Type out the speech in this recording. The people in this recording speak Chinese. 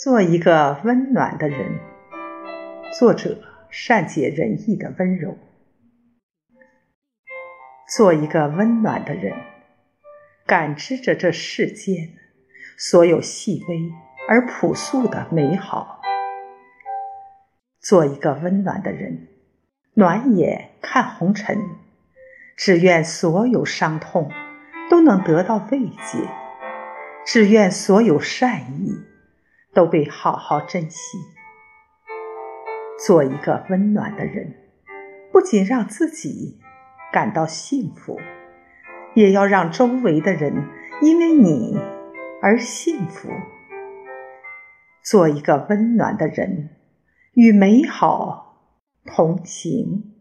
做一个温暖的人。作者：善解人意的温柔。做一个温暖的人，感知着这世间所有细微而朴素的美好。做一个温暖的人，暖眼看红尘，只愿所有伤痛都能得到慰藉，只愿所有善意。都被好好珍惜。做一个温暖的人，不仅让自己感到幸福，也要让周围的人因为你而幸福。做一个温暖的人，与美好同行。